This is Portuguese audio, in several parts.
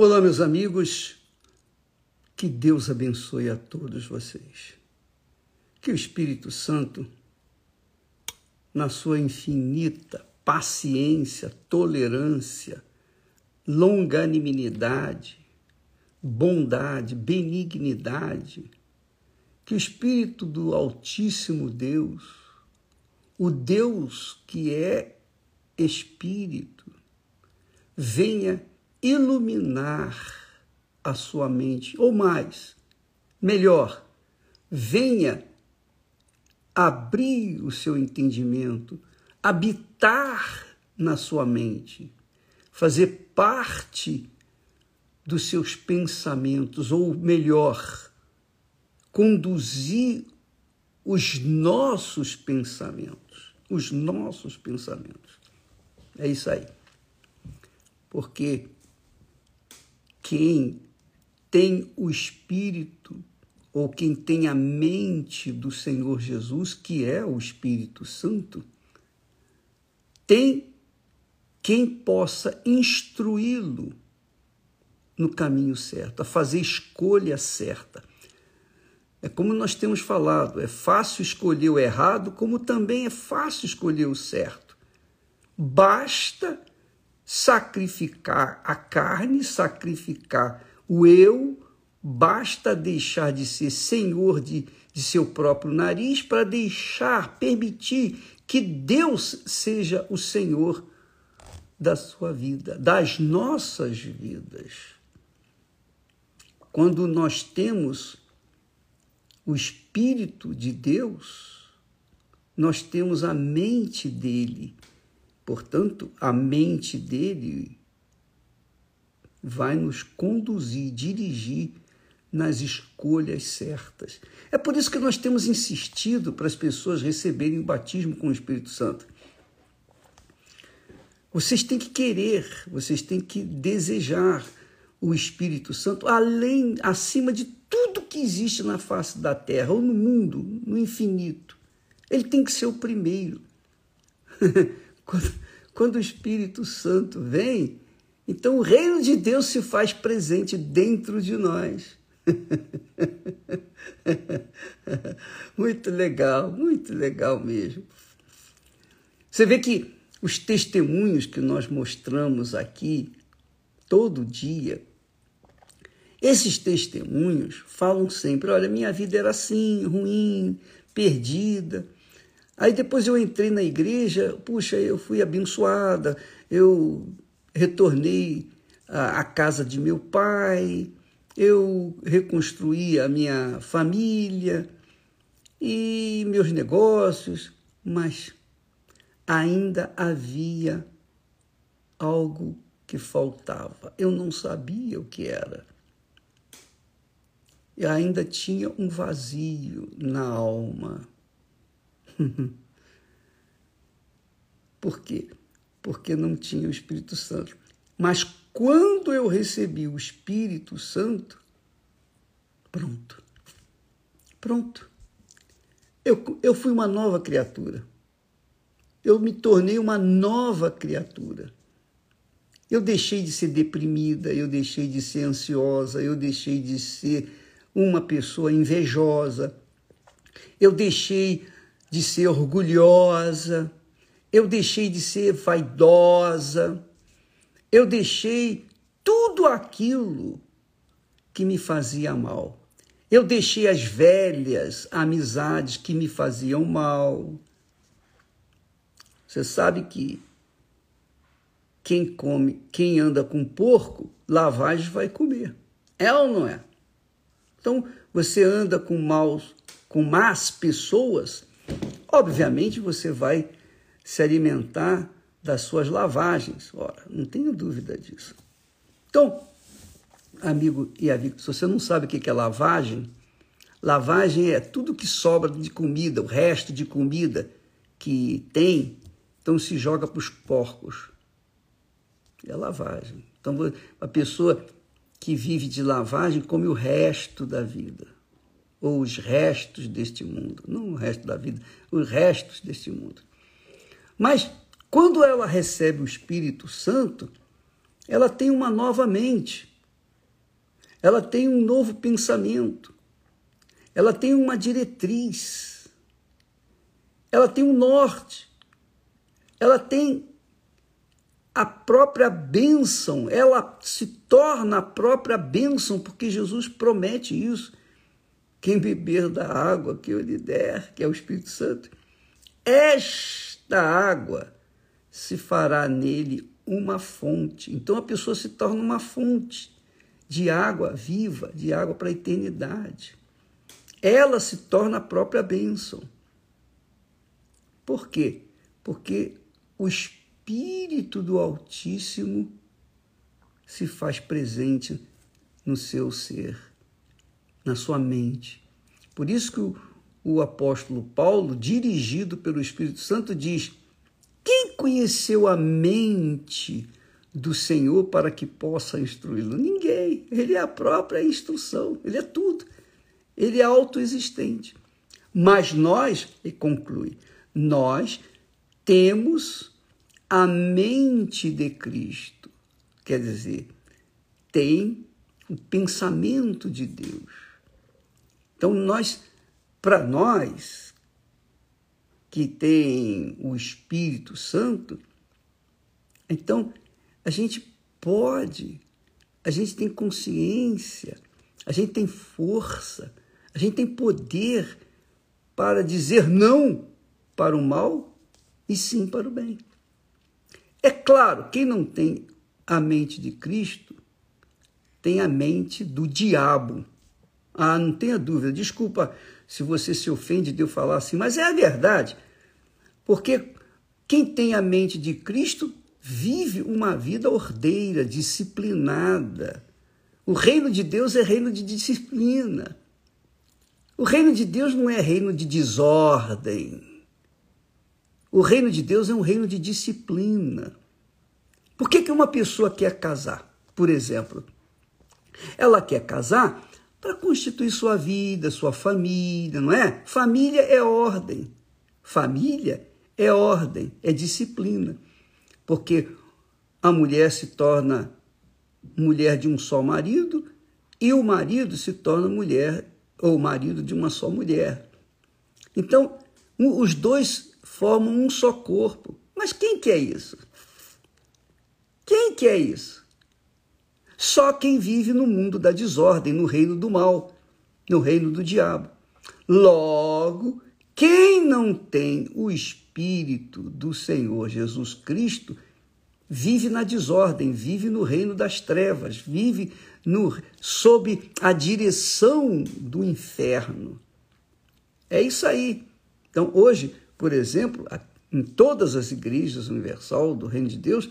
Olá, meus amigos. Que Deus abençoe a todos vocês. Que o Espírito Santo, na sua infinita paciência, tolerância, longanimidade, bondade, benignidade, que o Espírito do Altíssimo Deus, o Deus que é Espírito, venha iluminar a sua mente, ou mais, melhor, venha abrir o seu entendimento, habitar na sua mente, fazer parte dos seus pensamentos, ou melhor, conduzir os nossos pensamentos, os nossos pensamentos. É isso aí. Porque quem tem o Espírito, ou quem tem a mente do Senhor Jesus, que é o Espírito Santo, tem quem possa instruí-lo no caminho certo, a fazer escolha certa. É como nós temos falado, é fácil escolher o errado, como também é fácil escolher o certo. Basta sacrificar a carne, sacrificar o eu, basta deixar de ser senhor de, de seu próprio nariz para deixar, permitir que Deus seja o senhor da sua vida, das nossas vidas. Quando nós temos o Espírito de Deus, nós temos a mente dele. Portanto, a mente dele vai nos conduzir, dirigir nas escolhas certas. É por isso que nós temos insistido para as pessoas receberem o batismo com o Espírito Santo. Vocês têm que querer, vocês têm que desejar o Espírito Santo além, acima de tudo que existe na face da terra ou no mundo, no infinito. Ele tem que ser o primeiro. quando, quando o Espírito Santo vem, então o reino de Deus se faz presente dentro de nós. muito legal, muito legal mesmo. Você vê que os testemunhos que nós mostramos aqui todo dia, esses testemunhos falam sempre: olha, minha vida era assim, ruim, perdida. Aí depois eu entrei na igreja, puxa, eu fui abençoada, eu retornei à, casa de meu pai, eu reconstruí a minha família e meus negócios, mas ainda havia algo que faltava. Eu não sabia o que era. E ainda tinha um vazio na alma. Por quê? porque não tinha o Espírito Santo. Mas quando eu recebi o Espírito Santo, pronto. Pronto. Eu, eu fui uma nova criatura. Eu me tornei uma nova criatura. Eu deixei de ser deprimida, eu deixei de ser ansiosa, eu deixei de ser uma pessoa invejosa, eu deixei de ser orgulhosa, eu deixei de ser vaidosa, eu deixei tudo aquilo que me fazia mal. Eu deixei as velhas amizades que me faziam mal. Você sabe que quem come, quem anda com porco, lavagem vai comer. É ou não é? Então, você anda com maus, com más pessoas, obviamente você vai se alimentar das suas lavagens. Ora, não tenho dúvida disso. Então, amigo e amigo, se você não sabe o que é lavagem, lavagem é tudo que sobra de comida, o resto de comida que tem, então se joga para os porcos. É lavagem. Então, a pessoa que vive de lavagem come o resto da vida, ou os restos deste mundo, não o resto da vida, os restos deste mundo. Mas quando ela recebe o Espírito Santo, ela tem uma nova mente. ela tem um novo pensamento, ela tem uma diretriz, ela tem um norte, ela tem a própria bênção, ela se torna a própria bênção, porque Jesus promete isso. Quem beber da água que eu lhe der, que é o Espírito Santo, esta água se fará nele uma fonte. Então a pessoa se torna uma fonte de água viva, de água para a eternidade. Ela se torna a própria bênção. Por quê? Porque o Espírito do Altíssimo se faz presente no seu ser, na sua mente. Por isso que o, o apóstolo Paulo, dirigido pelo Espírito Santo, diz: Quem conheceu a mente do Senhor para que possa instruí-lo? Ninguém. Ele é a própria instrução, ele é tudo. Ele é autoexistente. Mas nós, e conclui, nós temos a mente de Cristo. Quer dizer, tem o pensamento de Deus. Então, nós, para nós, que tem o Espírito Santo, então a gente pode, a gente tem consciência, a gente tem força, a gente tem poder para dizer não para o mal e sim para o bem. É claro, quem não tem a mente de Cristo tem a mente do diabo. Ah, não tenha dúvida. Desculpa se você se ofende de eu falar assim, mas é a verdade. Porque quem tem a mente de Cristo vive uma vida ordeira, disciplinada. O reino de Deus é reino de disciplina. O reino de Deus não é reino de desordem. O reino de Deus é um reino de disciplina. Por que, que uma pessoa quer casar, por exemplo? Ela quer casar para constituir sua vida, sua família, não é? Família é ordem. Família é ordem, é disciplina. Porque a mulher se torna mulher de um só marido e o marido se torna mulher ou marido de uma só mulher. Então, os dois formam um só corpo. Mas quem quer isso? Quem quer isso? Só quem vive no mundo da desordem, no reino do mal, no reino do diabo. Logo, quem não tem o Espírito do Senhor Jesus Cristo vive na desordem, vive no reino das trevas, vive no, sob a direção do inferno. É isso aí. Então, hoje, por exemplo, em todas as igrejas universal do Reino de Deus,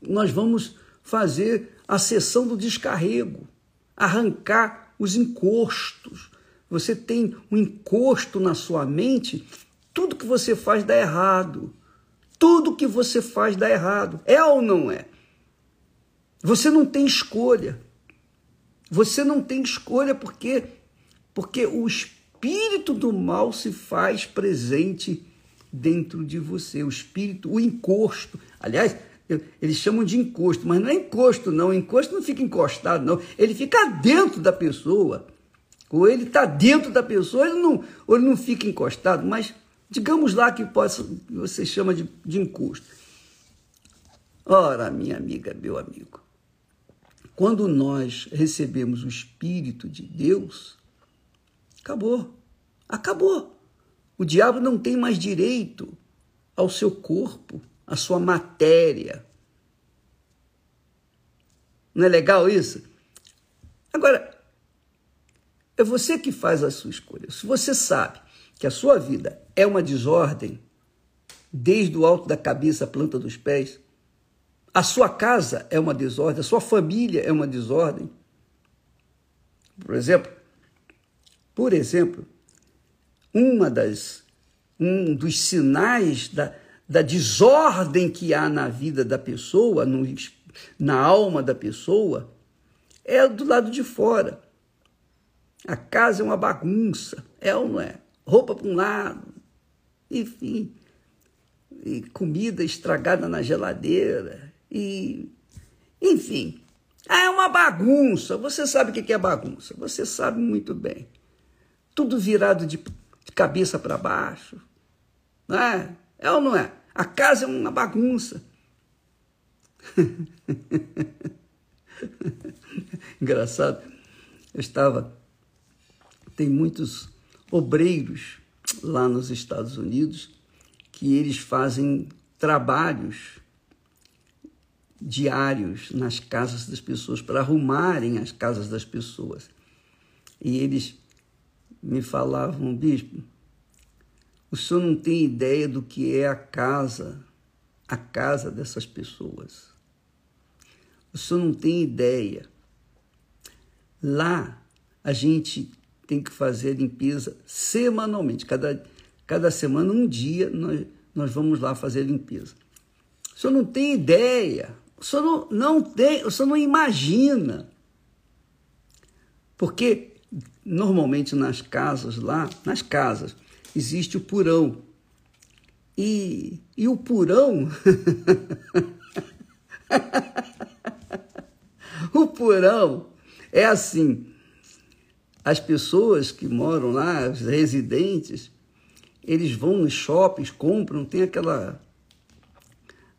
nós vamos fazer a sessão do descarrego, arrancar os encostos. Você tem um encosto na sua mente, tudo que você faz dá errado. Tudo que você faz dá errado. É ou não é? Você não tem escolha. Você não tem escolha porque porque o Espírito do mal se faz presente dentro de você. O espírito, o encosto. Aliás, eles chamam de encosto, mas não é encosto, não. O encosto não fica encostado, não. Ele fica dentro da pessoa. Ou ele está dentro da pessoa, ele não, ou ele não fica encostado, mas digamos lá que possa, você chama de, de encosto. Ora, minha amiga, meu amigo, quando nós recebemos o Espírito de Deus, Acabou. Acabou. O diabo não tem mais direito ao seu corpo, à sua matéria. Não é legal isso? Agora, é você que faz a sua escolha. Se você sabe que a sua vida é uma desordem, desde o alto da cabeça à planta dos pés, a sua casa é uma desordem, a sua família é uma desordem. Por exemplo, por exemplo, uma das, um dos sinais da, da desordem que há na vida da pessoa, no, na alma da pessoa, é do lado de fora. A casa é uma bagunça, é ou não é? Roupa para um lado, enfim, e comida estragada na geladeira, e enfim, é uma bagunça. Você sabe o que é bagunça. Você sabe muito bem. Tudo virado de cabeça para baixo. Não é? É ou não é? A casa é uma bagunça. Engraçado. Eu estava. Tem muitos obreiros lá nos Estados Unidos que eles fazem trabalhos diários nas casas das pessoas, para arrumarem as casas das pessoas. E eles me falavam, bispo, o senhor não tem ideia do que é a casa, a casa dessas pessoas. O senhor não tem ideia. Lá a gente tem que fazer a limpeza semanalmente. Cada, cada semana, um dia, nós, nós vamos lá fazer a limpeza. O senhor não tem ideia o senhor não, não tem, o senhor não imagina. Porque normalmente nas casas lá, nas casas, existe o purão. E, e o purão. o purão é assim. As pessoas que moram lá, os residentes, eles vão nos shoppings, compram, tem aquela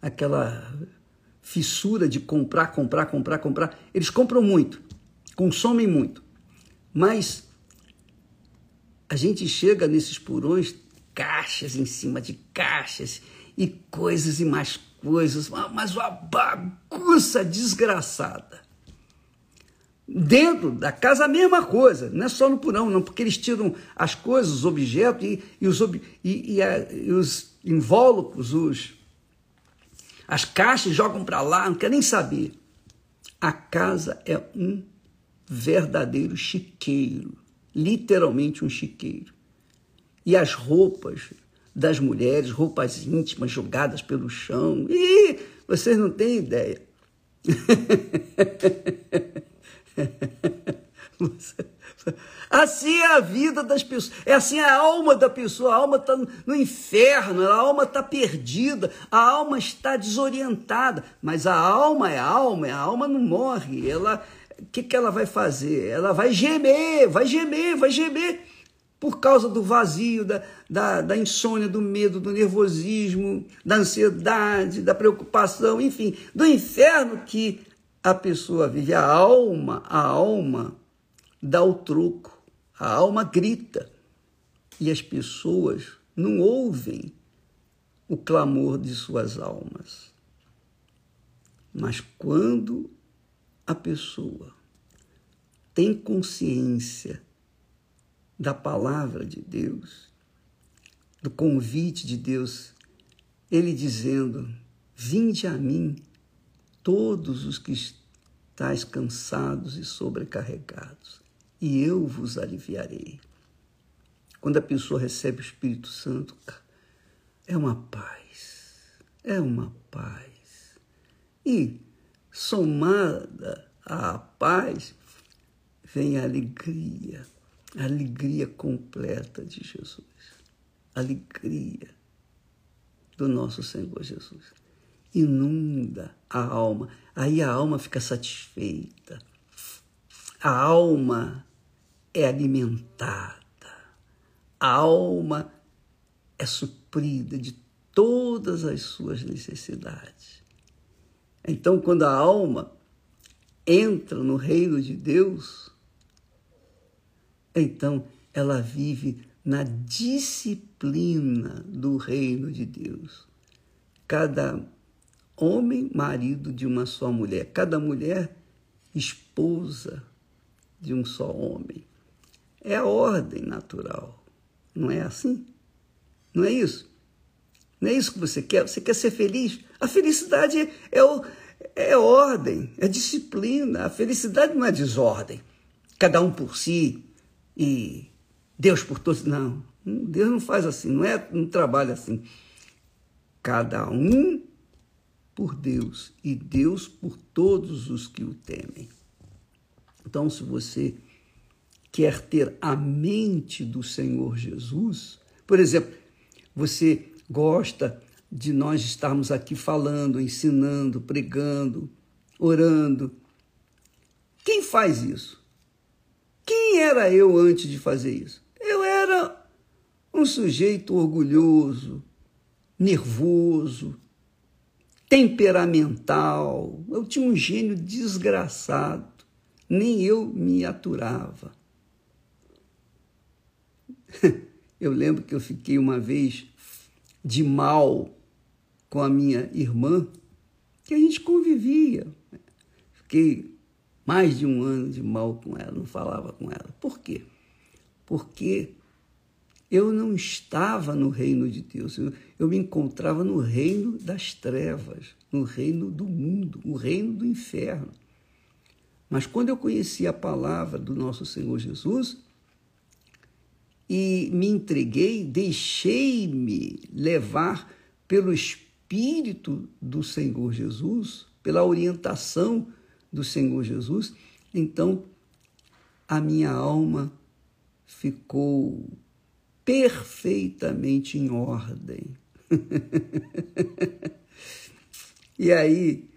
aquela fissura de comprar, comprar, comprar, comprar. Eles compram muito, consomem muito. Mas a gente chega nesses porões, caixas em cima de caixas e coisas e mais coisas, mas uma bagunça desgraçada. Dentro da casa a mesma coisa, não é só no porão, não, porque eles tiram as coisas, os objetos e, e, os, e, e, a, e os invólucros, os, as caixas jogam para lá, não quer nem saber. A casa é um verdadeiro chiqueiro, literalmente um chiqueiro. E as roupas das mulheres, roupas íntimas jogadas pelo chão. E vocês não têm ideia. Assim é a vida das pessoas, é assim a alma da pessoa, a alma está no inferno, a alma está perdida, a alma está desorientada, mas a alma é a alma, a alma não morre, ela, o que, que ela vai fazer? Ela vai gemer, vai gemer, vai gemer, por causa do vazio, da, da, da insônia, do medo, do nervosismo, da ansiedade, da preocupação, enfim, do inferno que a pessoa vive, a alma, a alma dá o troco. A alma grita e as pessoas não ouvem o clamor de suas almas. Mas quando a pessoa tem consciência da palavra de Deus, do convite de Deus, ele dizendo: Vinde a mim, todos os que estáis cansados e sobrecarregados, e eu vos aliviarei. Quando a pessoa recebe o Espírito Santo, é uma paz, é uma paz. E somada à paz, vem a alegria, a alegria completa de Jesus, a alegria do nosso Senhor Jesus. Inunda a alma, aí a alma fica satisfeita. A alma é alimentada, a alma é suprida de todas as suas necessidades. Então, quando a alma entra no reino de Deus, então ela vive na disciplina do reino de Deus. Cada homem, marido de uma só mulher, cada mulher, esposa de um só homem. É a ordem natural. Não é assim? Não é isso? Não é isso que você quer? Você quer ser feliz? A felicidade é, o, é ordem, é disciplina. A felicidade não é desordem. Cada um por si e Deus por todos. Não, Deus não faz assim, não, é, não trabalha assim. Cada um por Deus e Deus por todos os que o temem. Então, se você quer ter a mente do Senhor Jesus, por exemplo, você gosta de nós estarmos aqui falando, ensinando, pregando, orando, Quem faz isso? Quem era eu antes de fazer isso? Eu era um sujeito orgulhoso, nervoso, temperamental. Eu tinha um gênio desgraçado. Nem eu me aturava. Eu lembro que eu fiquei uma vez de mal com a minha irmã, que a gente convivia. Fiquei mais de um ano de mal com ela, não falava com ela. Por quê? Porque eu não estava no reino de Deus, eu, me encontrava no reino das trevas, no reino do mundo, o reino do inferno. Mas quando eu conheci a palavra do nosso Senhor Jesus e me entreguei, deixei-me levar pelo Espírito do Senhor Jesus, pela orientação do Senhor Jesus, então a minha alma ficou perfeitamente em ordem. e aí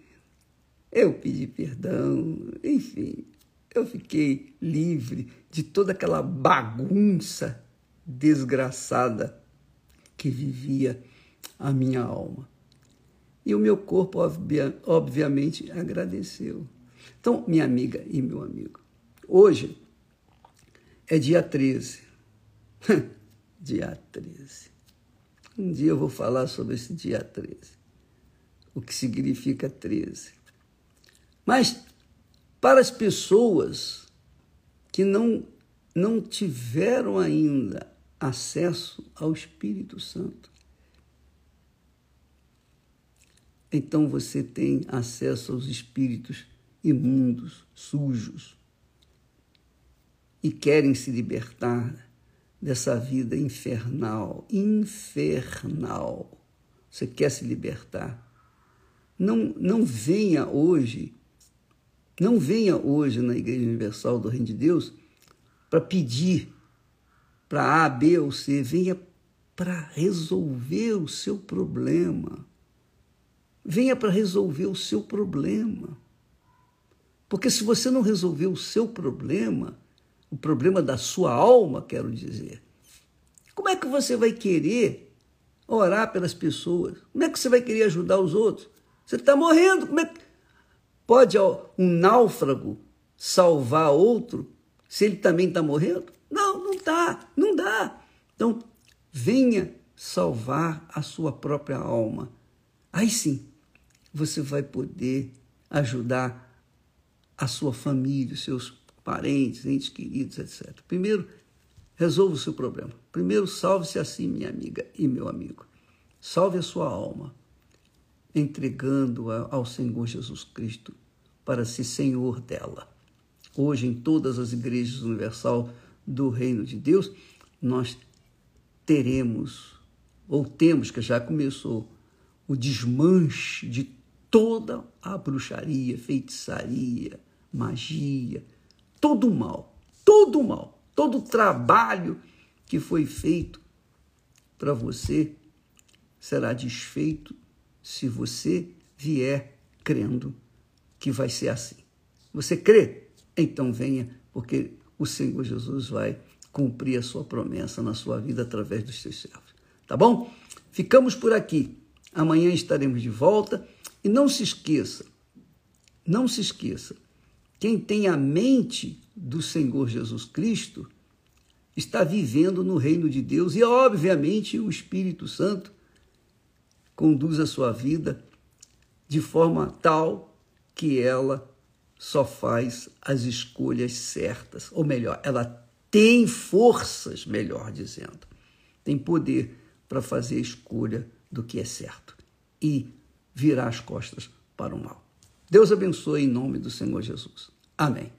eu pedi perdão, enfim, eu fiquei livre de toda aquela bagunça desgraçada que vivia a minha alma. E o meu corpo, obviamente, agradeceu. Então, minha amiga e meu amigo, hoje é dia 13. dia 13. Um dia eu vou falar sobre esse dia 13, o que significa 13. Mas para as pessoas que não, não tiveram ainda acesso ao Espírito Santo, então você tem acesso aos espíritos imundos, sujos, e querem se libertar dessa vida infernal, infernal. Você quer se libertar? Não, não venha hoje, não venha hoje na Igreja Universal do Reino de Deus para pedir para A, B ou C, venha para resolver o seu problema. Venha para resolver o seu problema. Porque se você não resolver o seu problema, o problema da sua alma, quero dizer, como é que você vai querer orar pelas pessoas? Como é que você vai querer ajudar os outros? Você está morrendo. Como é que pode um náufrago salvar outro se ele também está morrendo? Não, não está, não dá. Então, venha salvar a sua própria alma. Aí sim, você vai poder ajudar a sua família, os seus parentes, entes queridos, etc. Primeiro, resolva o seu problema. Primeiro, salve-se assim, minha amiga e meu amigo. Salve a sua alma, entregando-a ao Senhor Jesus Cristo para ser Senhor dela. Hoje, em todas as igrejas universal do Reino de Deus, nós teremos, ou temos, que já começou, o desmanche de toda a bruxaria, feitiçaria, magia, todo o mal, todo o mal, todo o trabalho que foi feito para você será desfeito se você vier crendo que vai ser assim. Você crê? Então venha, porque o Senhor Jesus vai cumprir a sua promessa na sua vida através dos seus servos. Tá bom? Ficamos por aqui. Amanhã estaremos de volta. E não se esqueça, não se esqueça, quem tem a mente do Senhor Jesus Cristo está vivendo no reino de Deus e, obviamente, o Espírito Santo conduz a sua vida de forma tal que ela só faz as escolhas certas, ou melhor, ela tem forças, melhor dizendo, tem poder para fazer a escolha do que é certo. E virar as costas para o mal. Deus abençoe em nome do Senhor Jesus. Amém.